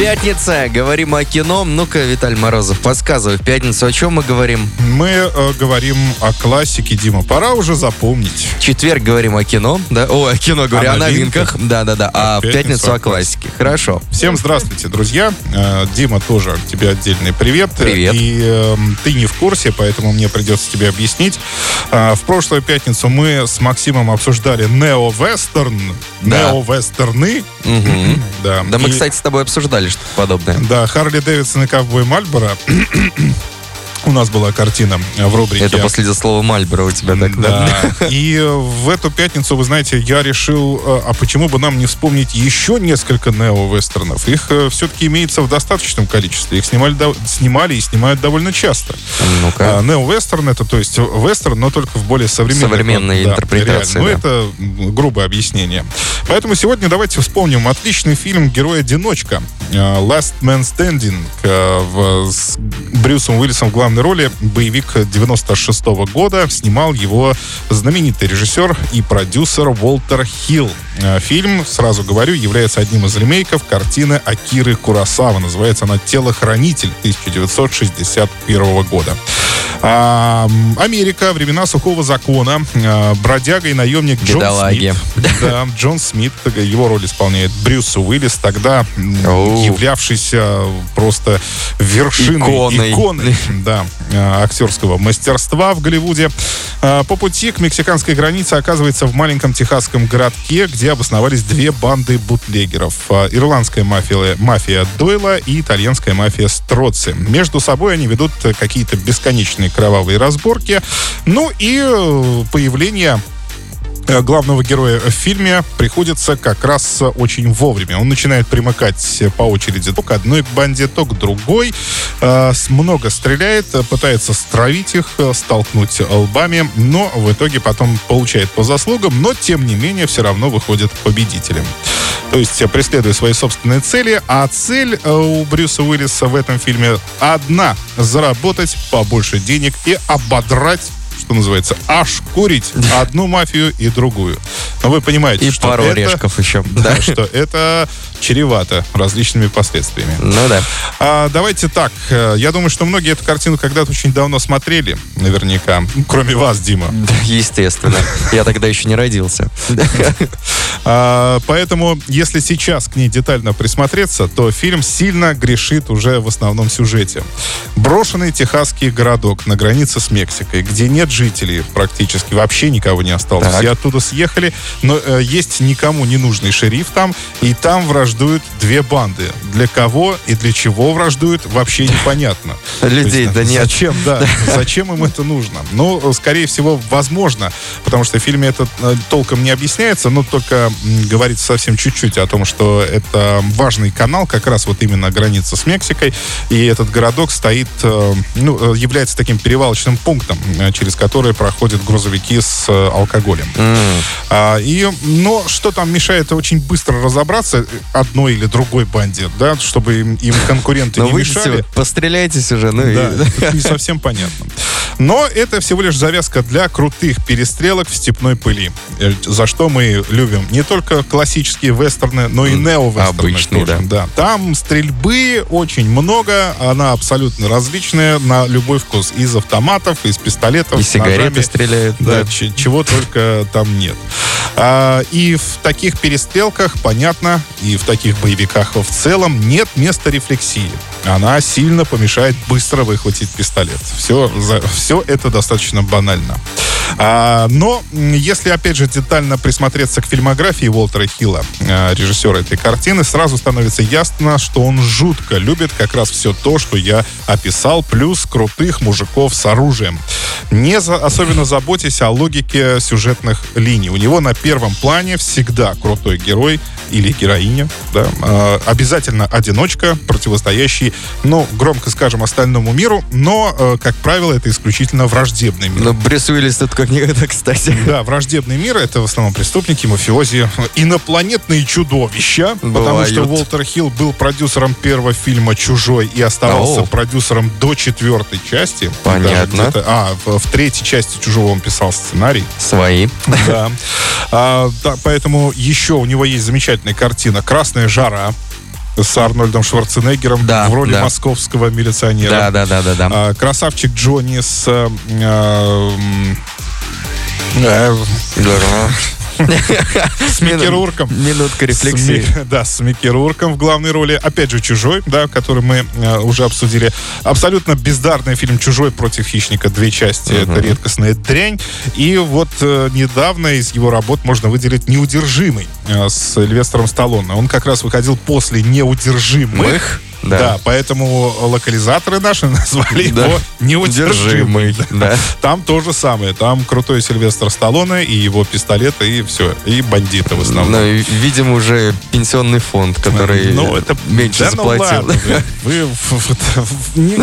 Пятница, говорим о кино. Ну-ка, Виталий Морозов, подсказывай, в пятницу о чем мы говорим? Мы э, говорим о классике, Дима. Пора уже запомнить. В четверг говорим о кино, да? О, о кино говорю, о, О новинках. Да-да-да. А, в пятницу о классике. Хорошо. Всем здравствуйте, друзья. Э, Дима, тоже тебе отдельный привет. Привет. И э, ты не в курсе, поэтому мне придется тебе объяснить. Э, в прошлую пятницу мы с Максимом обсуждали нео-вестерн. Да. Нео-вестерны. Мгм. Да. Да мы, И- кстати, с тобой обсуждали что-то подобное. Да, Харли Дэвидсон и Ковбой Мальборо. У нас была картина в рубрике. Это после слова Мальборо у тебя так, да? Да. И э, в эту пятницу, вы знаете, я решил, э, а почему бы нам не вспомнить еще несколько нео-вестернов? Их э, все-таки имеется в достаточном количестве. Их снимали, снимали и снимают довольно часто. Ну-ка. А, Нео-вестерн это, то есть вестерн, но только в более современной Современной да, интерпретации, реально. Ну, да. это м, грубое объяснение. Поэтому сегодня давайте вспомним отличный фильм «Герой-одиночка». э, Last Man Standing э, с Брюсом Уиллисом в главной роли. Боевик 96 года. Снимал его знаменитый режиссер и продюсер Уолтер Хилл. Э, Фильм, сразу говорю, является одним из ремейков картины Акиры Курасава. Называется она «Телохранитель» 1961 года. А, Америка, времена сухого закона, а, бродяга и наемник Джон Бедолаги. Смит. Да, Джон Смит, его роль исполняет Брюс Уиллис, тогда Оу. являвшийся просто вершиной, Иконой. иконой, да, а, актерского мастерства в Голливуде. А, По пути к мексиканской границе оказывается в маленьком техасском городке, где обосновались две банды бутлегеров. А, Ирландская мафия, мафия Дойла и итальянская мафия Строци. Между собой они ведут э, какие-то бесконечные кровавые разборки. Ну и э, появление э, главного героя в фильме приходится как раз очень вовремя. Он начинает примыкать по очереди то к одной банде, то к другой. Э, Много стреляет, э, пытается стравить их, э, столкнуть лбами, но в итоге потом получает по заслугам, но тем не менее все равно выходит победителем. То есть преследуя свои собственные цели, а цель э, у Брюса Уиллиса в этом фильме одна — заработать побольше денег и ободрать что называется, ошкурить одну мафию и другую. Но вы понимаете, И что пару это, орешков еще. да, что это чревато различными последствиями. Ну да. А, давайте так. э, Я думаю, что многие эту картину когда-то очень давно смотрели, наверняка. Кроме вас, Дима. Да, Естественно. Я тогда еще не родился. А, поэтому, если сейчас к ней детально присмотреться, то фильм сильно грешит уже в основном сюжете. Брошенный техасский городок на границе с Мексикой, где нет жителей практически, вообще никого не осталось. Все оттуда съехали, но э, есть никому не нужный шериф там, и там враждуют две банды. Для кого и для чего враждуют, вообще непонятно. Людей да нет. Зачем, да, зачем им это нужно? Ну, скорее всего, возможно, потому что в фильме это э, толком не объясняется, но только говорится совсем чуть-чуть о том, что это важный канал, как раз вот именно граница с Мексикой, и этот городок стоит, э, ну, э, является таким перевалочным пунктом, через который проходят грузовики с алкоголем. А, и, но что там мешает очень быстро разобраться одной или другой банде, да, чтобы им, им конкуренты не мешали. постреляйтесь уже. Ну и- Да, это не совсем понятно. Но это всего лишь завязка для крутых перестрелок в степной пыли. Э, За что мы любим не только классические вестерны, но и нео-вестерны обычные, тоже. Да. Там стрельбы очень много, она абсолютно различная на любой вкус. Из автоматов, из пистолетов, И сигареты ножами. стреляют. Да, Да. чего только там нет. А, и в таких перестрелках, понятно, и в таких боевиках в целом нет места рефлексии. Она сильно помешает быстро выхватить пистолет. Все, все это достаточно банально. А, но если, опять же, детально присмотреться к фильмографии Уолтера Хилла, э, режиссера этой картины, сразу становится ясно, что он жутко любит как раз все то, что я описал, плюс крутых мужиков с оружием. Не за- особенно заботясь о логике сюжетных линий. У него на первом плане всегда крутой герой или героиня, да, э, обязательно одиночка, противостоящий, ну, громко скажем, остальному миру, но, э, как правило, это исключительно враждебный мир. Но Брюс Уиллис тут как никогда, кстати. Да, враждебный мир — это в основном преступники, мафиози, инопланетные чудовища, потому Бывают. что Уолтер Хилл был продюсером первого фильма «Чужой» и оставался Оу. продюсером до четвертой части. Понятно. А, в- в третьей части «Чужого» он писал сценарий. Свои. Да. А, да, поэтому еще у него есть замечательная картина «Красная жара» с Арнольдом Шварценеггером Да, в роли да. московского милиционера. Да, да, да, да, да. А, красавчик Джонни с... э, м, э, с Микки Рурком. Минутка рефлексии. Да, с Микки Рурком в главной роли. Опять же, «Чужой», да, который мы э, уже обсудили. Абсолютно бездарный фильм «Чужой против хищника». Две части. Это редкостная дрянь. И вот э, недавно из его работ можно выделить «Неудержимый» э, с Сильвестром Сталлоне. Он как раз выходил после «Неудержимых». Да. Да. поэтому локализаторы наши назвали Да. его «Неудержимый». Удержимый, да. Там то же самое. Там крутой Сильвестр Сталлоне и его пистолеты, и все. И бандиты в основном. Ну, видимо, уже пенсионный фонд, который Ну, это меньше да, заплатил. Ну, ладно, вы, вы в- в- в- не,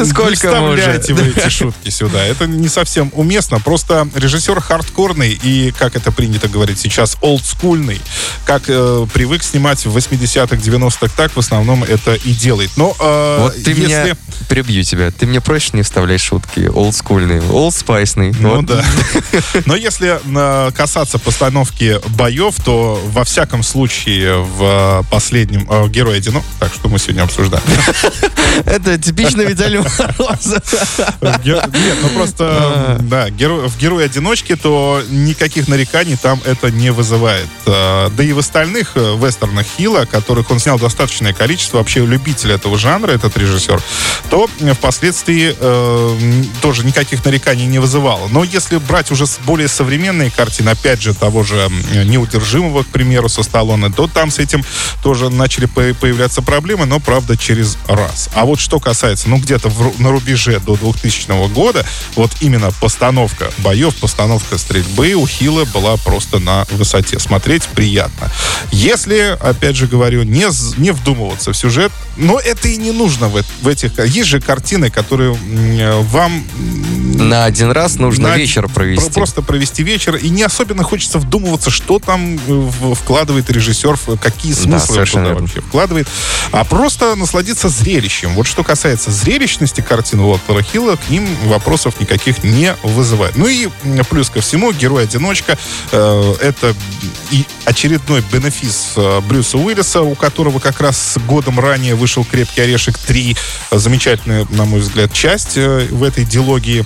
можно? вы эти шутки сюда. Это не совсем уместно. Просто режиссер хардкорный и, как это принято говорить сейчас, олдскульный. Как э, привык снимать в 80-х, 90-х, так в основном это и делает. Но э, Вот ты если... меня... Прибью тебя. Ты мне проще не вставлять шутки. олдскульные. Олдспайсный. Ну да. Но если э, касаться постановки боев, то во всяком случае в э, последнем э, герое одинок, так что мы сегодня обсуждаем. Это типично Виталий Морозов. Нет, ну просто, да, в герое-одиночке, то никаких нареканий там это не вызывает. Да и в остальных э, вестернах Хилла, которых он снял достаточное количество, вообще любитель этого жанра, этот режиссер, то впоследствии э, тоже никаких нареканий не вызывало. Но если брать уже более современные картины, опять же, того же «Неудержимого», к примеру, со Сталлоне, то там с этим тоже начали по- появляться проблемы, но, правда, через раз. А вот что касается, ну, где-то в на рубеже до 2000 года, вот именно постановка боев, постановка стрельбы у Хилла была просто на высоте. Смотреть приятно. Если, опять же говорю, не, не вдумываться в сюжет, но это и не нужно в, в этих... Есть же картины, которые э, вам На один раз нужно на- вечер провести. про- Просто провести вечер. И не особенно хочется вдумываться, что там э, вкладывает режиссер, какие Да, смыслы он совершенно туда вообще вкладывает. А просто насладиться зрелищем. Вот что касается зрелищности картин Уолтера Хилла, к ним вопросов никаких не вызывает. Ну и плюс ко всему, герой-одиночка э, это и очередной бенефис э, Брюса Уиллиса, у которого как раз годом ранее вышел «Крепкий орешек 3». Замечательная, на мой взгляд, часть э, в этой дилогии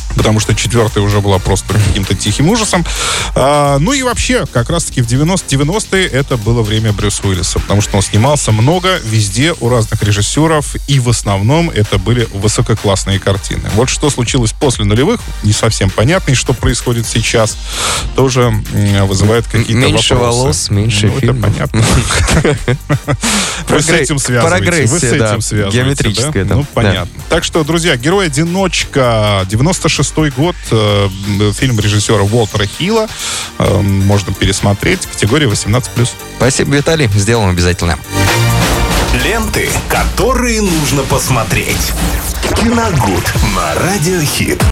потому что четвертая уже была просто каким-то тихим ужасом. А, ну и вообще, как раз-таки в 90 90-е это было время Брюса Уиллиса, потому что он снимался много, везде, у разных режиссеров, и в основном это были высококлассные картины. Вот что случилось после нулевых, не совсем понятно, и что происходит сейчас, тоже вызывает какие-то Меньше вопросы. волос, меньше ну, это фильмов. понятно. Вы с этим связываете. Вы с этим связываете, там, Ну, понятно. Так что, друзья, «Герой-одиночка», 96-й год, э, фильм режиссера Уолтера Хилла. Э, Можно пересмотреть. Категория 18+. Спасибо, Виталий. Сделаем обязательно. Ленты, которые нужно посмотреть. Киногуд на Радиохит.